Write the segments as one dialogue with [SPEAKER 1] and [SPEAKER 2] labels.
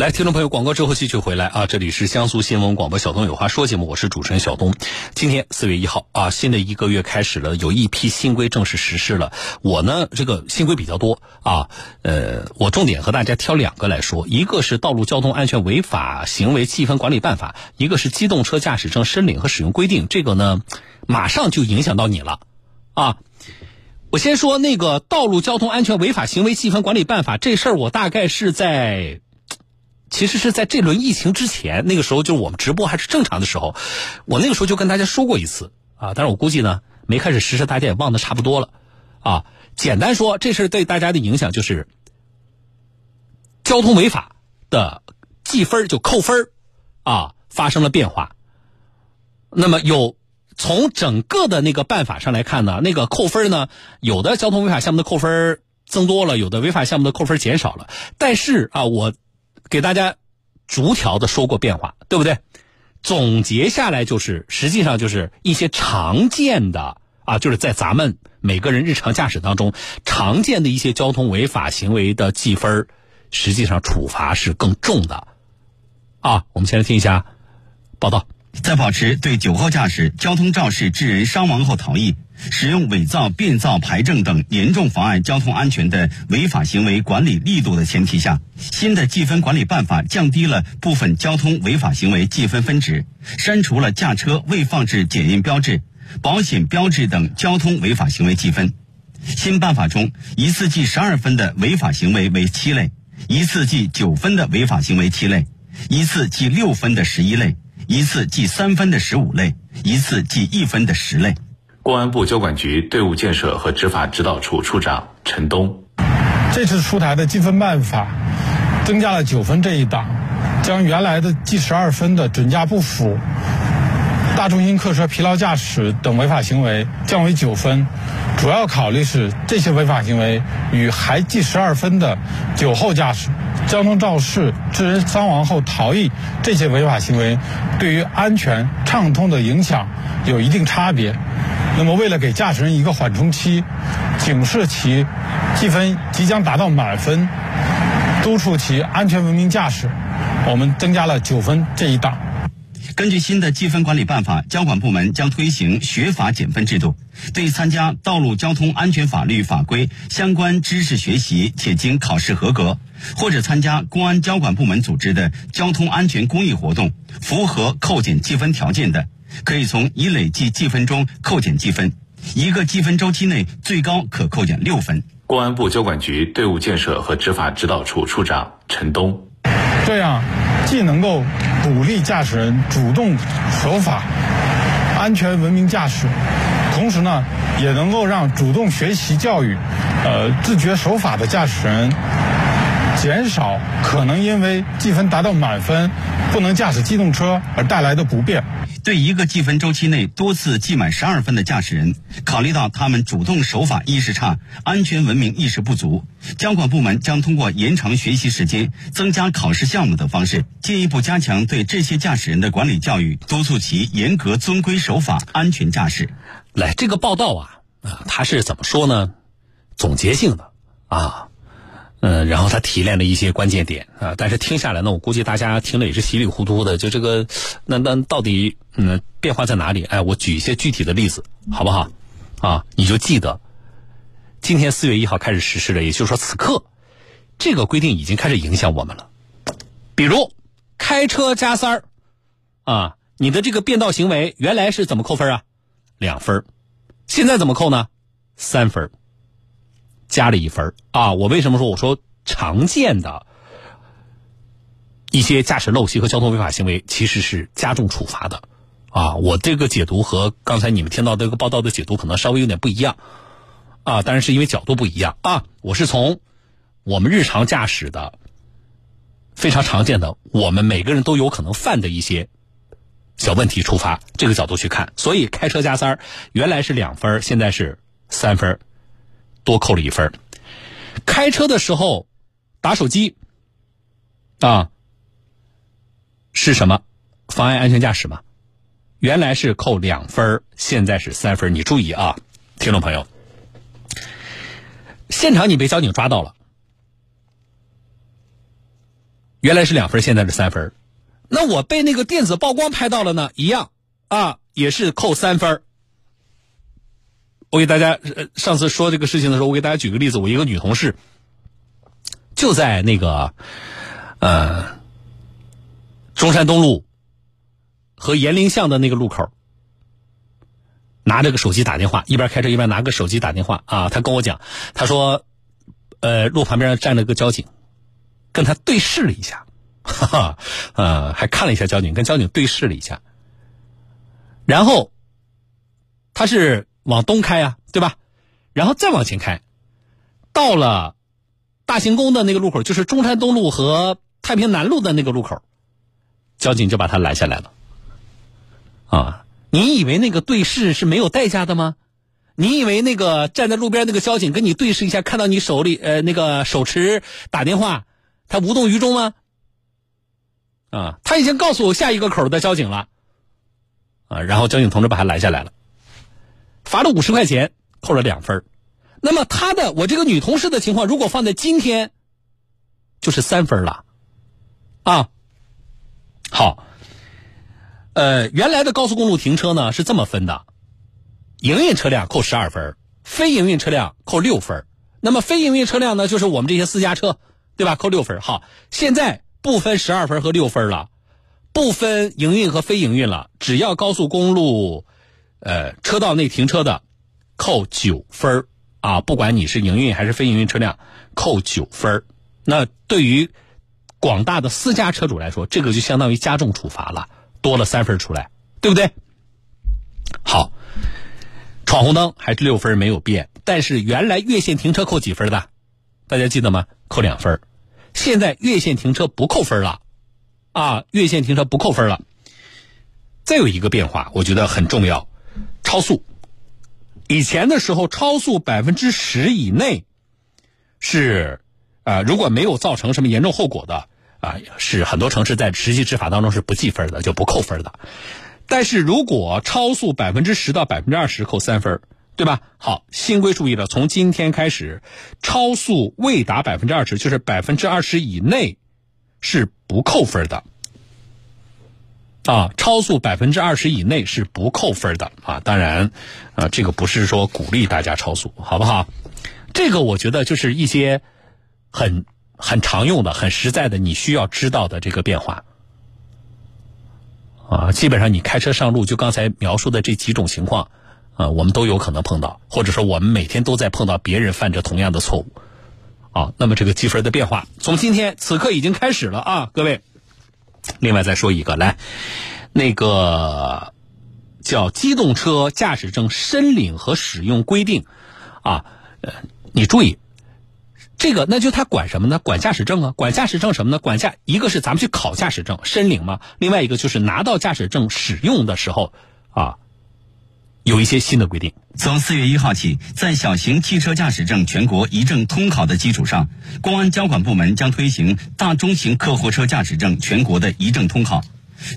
[SPEAKER 1] 来，听众朋友，广告之后继续回来啊！这里是江苏新闻广播《小东有话说》节目，我是主持人小东。今天四月一号啊，新的一个月开始了，有一批新规正式实施了。我呢，这个新规比较多啊，呃，我重点和大家挑两个来说，一个是《道路交通安全违法行为记分管理办法》，一个是《机动车驾驶证申领和使用规定》。这个呢，马上就影响到你了啊！我先说那个《道路交通安全违法行为记分管理办法》这事儿，我大概是在。其实是在这轮疫情之前，那个时候就是我们直播还是正常的时候，我那个时候就跟大家说过一次啊，但是我估计呢没开始实施，大家也忘得差不多了啊。简单说，这事对大家的影响就是交通违法的记分就扣分啊发生了变化。那么有从整个的那个办法上来看呢，那个扣分呢，有的交通违法项目的扣分增多了，有的违法项目的扣分减少了，但是啊我。给大家逐条的说过变化，对不对？总结下来就是，实际上就是一些常见的啊，就是在咱们每个人日常驾驶当中常见的一些交通违法行为的记分实际上处罚是更重的啊。我们先来听一下报道。
[SPEAKER 2] 在保持对酒后驾驶、交通肇事致人伤亡后逃逸。使用伪造、变造牌证等严重妨碍交通安全的违法行为管理力度的前提下，新的记分管理办法降低了部分交通违法行为记分分值，删除了驾车未放置检验标志、保险标志等交通违法行为记分。新办法中，一次记十二分的违法行为为七类，一次记九分的违法行为七类，一次记六分的十一类，一次记三分的十五类，一次记一分的十类。
[SPEAKER 3] 公安部交管局队伍建设和执法指导处处长陈东，
[SPEAKER 4] 这次出台的记分办法，增加了九分这一档，将原来的记十二分的准驾不符、大重型客车疲劳驾驶等违法行为降为九分。主要考虑是这些违法行为与还记十二分的酒后驾驶、交通肇事致人伤亡后逃逸这些违法行为对于安全畅通的影响有一定差别。那么，为了给驾驶人一个缓冲期，警示其记分即将达到满分，督促其安全文明驾驶，我们增加了九分这一档。
[SPEAKER 2] 根据新的记分管理办法，交管部门将推行学法减分制度，对参加道路交通安全法律法规相关知识学习且经考试合格，或者参加公安交管部门组织的交通安全公益活动，符合扣减记分条件的。可以从已累计记分中扣减记分，一个记分周期内最高可扣减六分。
[SPEAKER 3] 公安部交管局队伍建设和执法指导处处长陈东，
[SPEAKER 4] 这样既能够鼓励驾驶人主动守法、安全文明驾驶，同时呢，也能够让主动学习教育、呃自觉守法的驾驶人。减少可能因为记分达到满分不能驾驶机动车而带来的不便。
[SPEAKER 2] 对一个记分周期内多次记满十二分的驾驶人，考虑到他们主动守法意识差、安全文明意识不足，交管部门将通过延长学习时间、增加考试项目等方式，进一步加强对这些驾驶人的管理教育，督促其严格遵规守法、安全驾驶。
[SPEAKER 1] 来，这个报道啊，啊，他是怎么说呢？总结性的啊。嗯，然后他提炼了一些关键点啊，但是听下来呢，我估计大家听了也是稀里糊涂的。就这个，那那到底嗯变化在哪里？哎，我举一些具体的例子，好不好？啊，你就记得，今天四月一号开始实施的，也就是说此刻，这个规定已经开始影响我们了。比如开车加塞儿啊，你的这个变道行为原来是怎么扣分啊？两分，现在怎么扣呢？三分。加了一分啊！我为什么说我说常见的一些驾驶陋习和交通违法行为其实是加重处罚的啊？我这个解读和刚才你们听到这个报道的解读可能稍微有点不一样啊，当然是因为角度不一样啊。我是从我们日常驾驶的非常常见的，我们每个人都有可能犯的一些小问题出发这个角度去看，所以开车加塞儿原来是两分，现在是三分。多扣了一分开车的时候打手机啊是什么？妨碍安全驾驶吗？原来是扣两分现在是三分你注意啊，听众朋友，现场你被交警抓到了，原来是两分，现在是三分。那我被那个电子曝光拍到了呢，一样啊，也是扣三分。我给大家呃上次说这个事情的时候，我给大家举个例子，我一个女同事就在那个呃中山东路和延陵巷的那个路口，拿着个手机打电话，一边开车一边拿个手机打电话啊。她跟我讲，她说，呃，路旁边站了个交警，跟他对视了一下，哈哈，呃，还看了一下交警，跟交警对视了一下，然后他是。往东开啊，对吧？然后再往前开，到了大行宫的那个路口，就是中山东路和太平南路的那个路口，交警就把他拦下来了。啊，你以为那个对视是没有代价的吗？你以为那个站在路边那个交警跟你对视一下，看到你手里呃那个手持打电话，他无动于衷吗？啊，他已经告诉我下一个口的交警了。啊，然后交警同志把他拦下来了。罚了五十块钱，扣了两分那么他的我这个女同事的情况，如果放在今天，就是三分了，啊，好，呃，原来的高速公路停车呢是这么分的，营运车辆扣十二分非营运车辆扣六分那么非营运车辆呢，就是我们这些私家车，对吧？扣六分好，现在不分十二分和六分了，不分营运和非营运了，只要高速公路。呃，车道内停车的，扣九分啊！不管你是营运还是非营运车辆，扣九分那对于广大的私家车主来说，这个就相当于加重处罚了，多了三分出来，对不对？好，闯红灯还是六分没有变，但是原来越线停车扣几分的？大家记得吗？扣两分现在越线停车不扣分了，啊，越线停车不扣分了。再有一个变化，我觉得很重要。超速，以前的时候超速百分之十以内是啊，如果没有造成什么严重后果的啊，是很多城市在实际执法当中是不计分的，就不扣分的。但是如果超速百分之十到百分之二十扣三分，对吧？好，新规注意了，从今天开始，超速未达百分之二十，就是百分之二十以内是不扣分的。啊，超速百分之二十以内是不扣分的啊！当然，啊，这个不是说鼓励大家超速，好不好？这个我觉得就是一些很很常用的、很实在的，你需要知道的这个变化。啊，基本上你开车上路，就刚才描述的这几种情况，啊，我们都有可能碰到，或者说我们每天都在碰到别人犯着同样的错误。啊，那么这个积分的变化，从今天此刻已经开始了啊，各位。另外再说一个，来，那个叫机动车驾驶证申领和使用规定，啊，呃，你注意，这个那就他管什么呢？管驾驶证啊，管驾驶证什么呢？管驾一个是咱们去考驾驶证申领嘛，另外一个就是拿到驾驶证使用的时候啊。有一些新的规定。
[SPEAKER 2] 从四月一号起，在小型汽车驾驶证全国一证通考的基础上，公安交管部门将推行大中型客货车驾驶证全国的一证通考。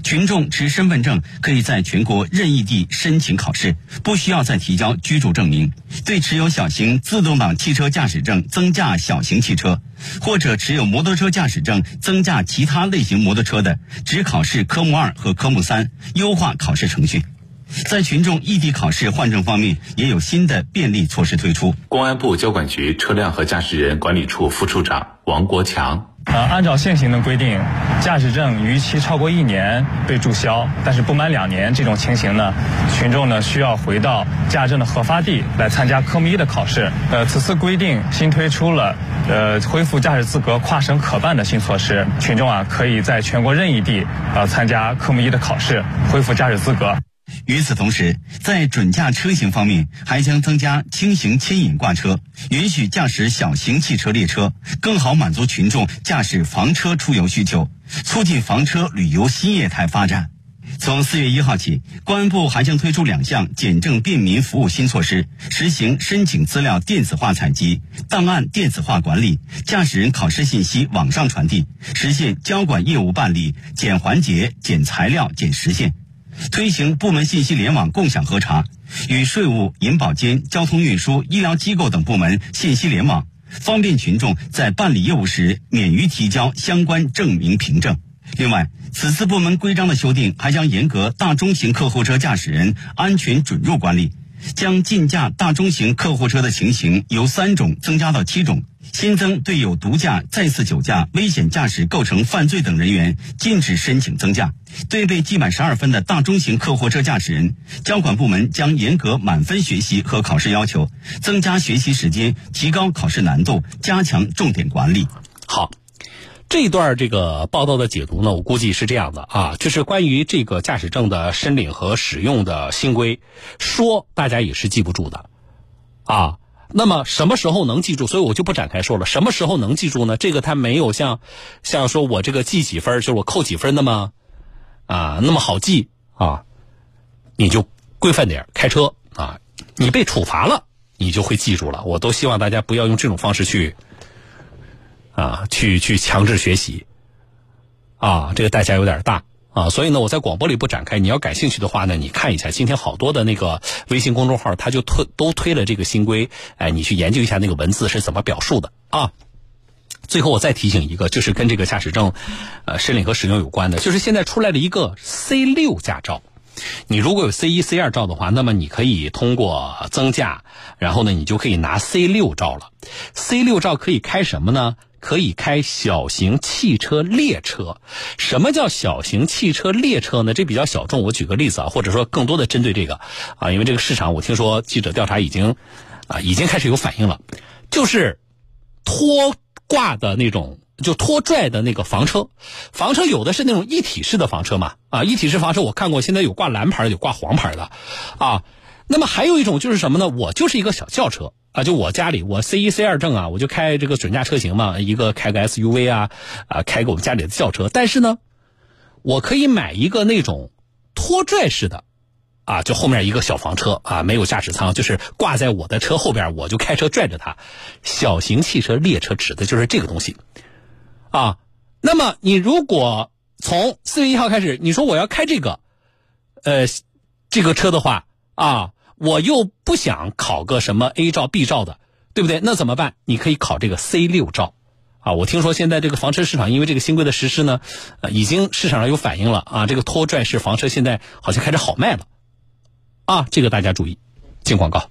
[SPEAKER 2] 群众持身份证可以在全国任意地申请考试，不需要再提交居住证明。对持有小型自动挡汽车驾驶证增驾小型汽车，或者持有摩托车驾驶证增驾其他类型摩托车的，只考试科目二和科目三，优化考试程序。在群众异地考试换证方面，也有新的便利措施推出。
[SPEAKER 3] 公安部交管局车辆和驾驶人管理处副处长王国强：
[SPEAKER 5] 呃，按照现行的规定，驾驶证逾期超过一年被注销，但是不满两年这种情形呢，群众呢需要回到驾证的核发地来参加科目一的考试。呃，此次规定新推出了呃恢复驾驶资格跨省可办的新措施，群众啊可以在全国任意地呃参加科目一的考试，恢复驾驶资格。
[SPEAKER 2] 与此同时，在准驾车型方面，还将增加轻型牵引挂车，允许驾驶小型汽车列车，更好满足群众驾驶房车出游需求，促进房车旅游新业态发展。从四月一号起，公安部还将推出两项简政便民服务新措施，实行申请资料电子化采集、档案电子化管理、驾驶人考试信息网上传递，实现交管业务办理减环节、减材料、减时限。推行部门信息联网共享核查，与税务、银保监、交通运输、医疗机构等部门信息联网，方便群众在办理业务时免于提交相关证明凭证。另外，此次部门规章的修订还将严格大中型客货车驾驶人安全准入管理，将禁驾大中型客货车的情形由三种增加到七种。新增对有毒驾、再次酒驾、危险驾驶构成犯罪等人员，禁止申请增驾；对被记满十二分的大中型客货车驾驶人，交管部门将严格满分学习和考试要求，增加学习时间，提高考试难度，加强重点管理。
[SPEAKER 1] 好，这段这个报道的解读呢，我估计是这样的啊，就是关于这个驾驶证的申领和使用的新规，说大家也是记不住的，啊。那么什么时候能记住？所以我就不展开说了。什么时候能记住呢？这个它没有像，像说我这个记几分，就是我扣几分那么，啊，那么好记啊。你就规范点开车啊，你被处罚了，你就会记住了。我都希望大家不要用这种方式去，啊，去去强制学习，啊，这个代价有点大。啊，所以呢，我在广播里不展开。你要感兴趣的话呢，你看一下今天好多的那个微信公众号，他就推都推了这个新规。哎，你去研究一下那个文字是怎么表述的啊。最后我再提醒一个，就是跟这个驾驶证，呃，申领和使用有关的，就是现在出来了一个 C 六驾照。你如果有 C 一、C 二照的话，那么你可以通过增驾，然后呢，你就可以拿 C 六照了。C 六照可以开什么呢？可以开小型汽车列车，什么叫小型汽车列车呢？这比较小众。我举个例子啊，或者说更多的针对这个啊，因为这个市场，我听说记者调查已经啊已经开始有反应了，就是拖挂的那种，就拖拽的那个房车。房车有的是那种一体式的房车嘛，啊，一体式房车我看过，现在有挂蓝牌的有挂黄牌的，啊，那么还有一种就是什么呢？我就是一个小轿车。啊，就我家里，我 C 一 C 二证啊，我就开这个准驾车型嘛，一个开个 SUV 啊，啊，开个我们家里的轿车。但是呢，我可以买一个那种拖拽式的，啊，就后面一个小房车啊，没有驾驶舱，就是挂在我的车后边，我就开车拽着它。小型汽车列车指的就是这个东西，啊，那么你如果从四月一号开始，你说我要开这个，呃，这个车的话，啊。我又不想考个什么 A 照 B 照的，对不对？那怎么办？你可以考这个 C 六照，啊，我听说现在这个房车市场因为这个新规的实施呢，已经市场上有反应了啊，这个拖拽式房车现在好像开始好卖了，啊，这个大家注意，进广告。